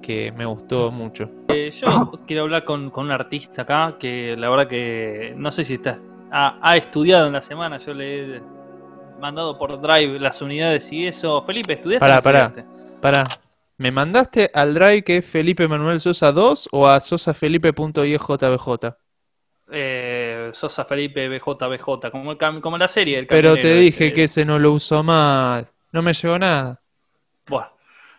que me gustó mucho. Eh, yo quiero hablar con, con un artista acá que la verdad que no sé si está, ha, ha estudiado en la semana. Yo le he mandado por Drive las unidades y eso. Felipe, ¿estudiaste? Pará, pará, pará. ¿Me mandaste al drive que es Felipe Manuel Sosa 2 o a sosafelipe.ijbj? Eh, Sosa Felipe BJBJ, como, el como la serie. El Pero te camionero dije que ese no lo uso más. No me llegó nada. Bueno,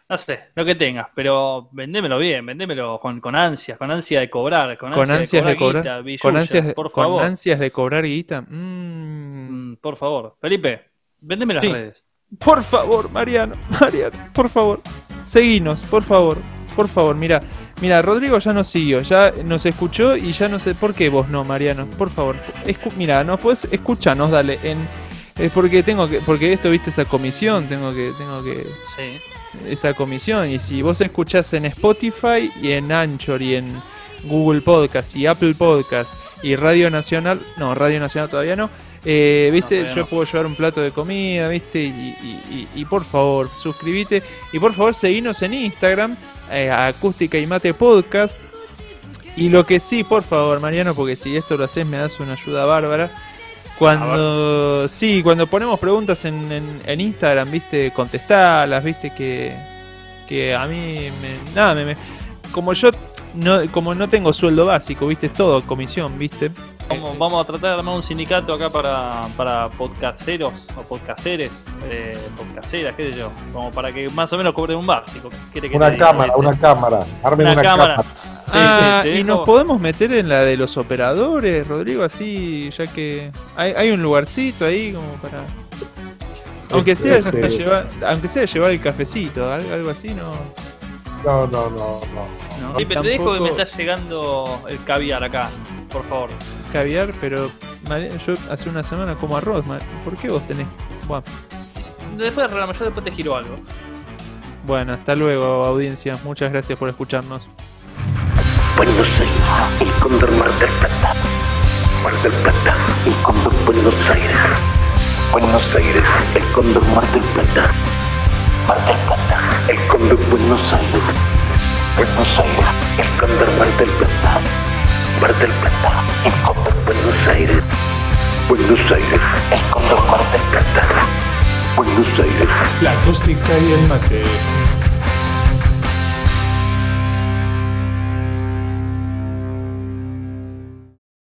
no sé, lo que tengas, pero vendémelo bien, vendémelo con, con ansias, con ansia de cobrar, con, Con ansias de cobrar. guita, Con ansias, de- por con favor. ansias de cobrar guita. Mm. Mm, por favor. Felipe, vendeme las Sí. redes. Por favor, Mariano, Mariano, por favor. Seguinos, por favor. Por favor, mira. Mira, Rodrigo ya nos siguió, ya nos escuchó y ya no sé por qué vos no, Mariano. Por favor. Escu- mira, no puedes escuchanos, dale. En, es porque tengo que porque esto viste esa comisión, tengo que tengo que Sí. Esa comisión y si vos escuchás en Spotify y en Anchor y en Google Podcast y Apple Podcast y Radio Nacional, no, Radio Nacional todavía no, eh, viste, yo no. puedo llevar un plato de comida, viste, y, y- y- y por favor, suscríbete y por favor seguinos en Instagram, eh, Acústica y Mate Podcast. Y lo que sí, por favor, Mariano, porque si esto lo haces me das una ayuda bárbara. Cuando sí, cuando ponemos preguntas en, en- en Instagram, viste, contestalas, viste que, que a mí me, nada, me, me- como yo no, como no tengo sueldo básico, viste, es todo comisión, viste. Vamos, vamos a tratar de armar un sindicato acá para, para podcasteros o podcasteres, eh, podcasteras, qué sé yo, como para que más o menos cobren un básico. ¿Qué quiere que Una cámara, una cámara. Armen Una una, cámara. cámara. Sí, ah, sí, y nos podemos meter en la de los operadores, Rodrigo, así, ya que hay, hay un lugarcito ahí como para... Aunque sea, Este, llevar, aunque sea llevar el cafecito, algo, algo así, ¿no? No, no, no, no. no te dejo que me está llegando el caviar acá, por favor. caviar, pero yo hace una semana como arroz. ¿Por qué vos tenés? Bueno, Después programa, yo después te giro algo. bueno, hasta luego, audiencia. Muchas gracias por escucharnos. Buenos Aires, el Cóndor Mar del Plata. Mar del Plata, el Cóndor Buenos Aires. Buenos Aires, el Cóndor Mar del Plata. Mar del Plata, el Cóndor Buenos Aires. Buenos Aires, el Cóndor Mar del Plata. Mar del Plata, el Cóndor Buenos Aires. Buenos Aires, el Cóndor Mar del Plata. Buenos Aires. La acústica y el mate.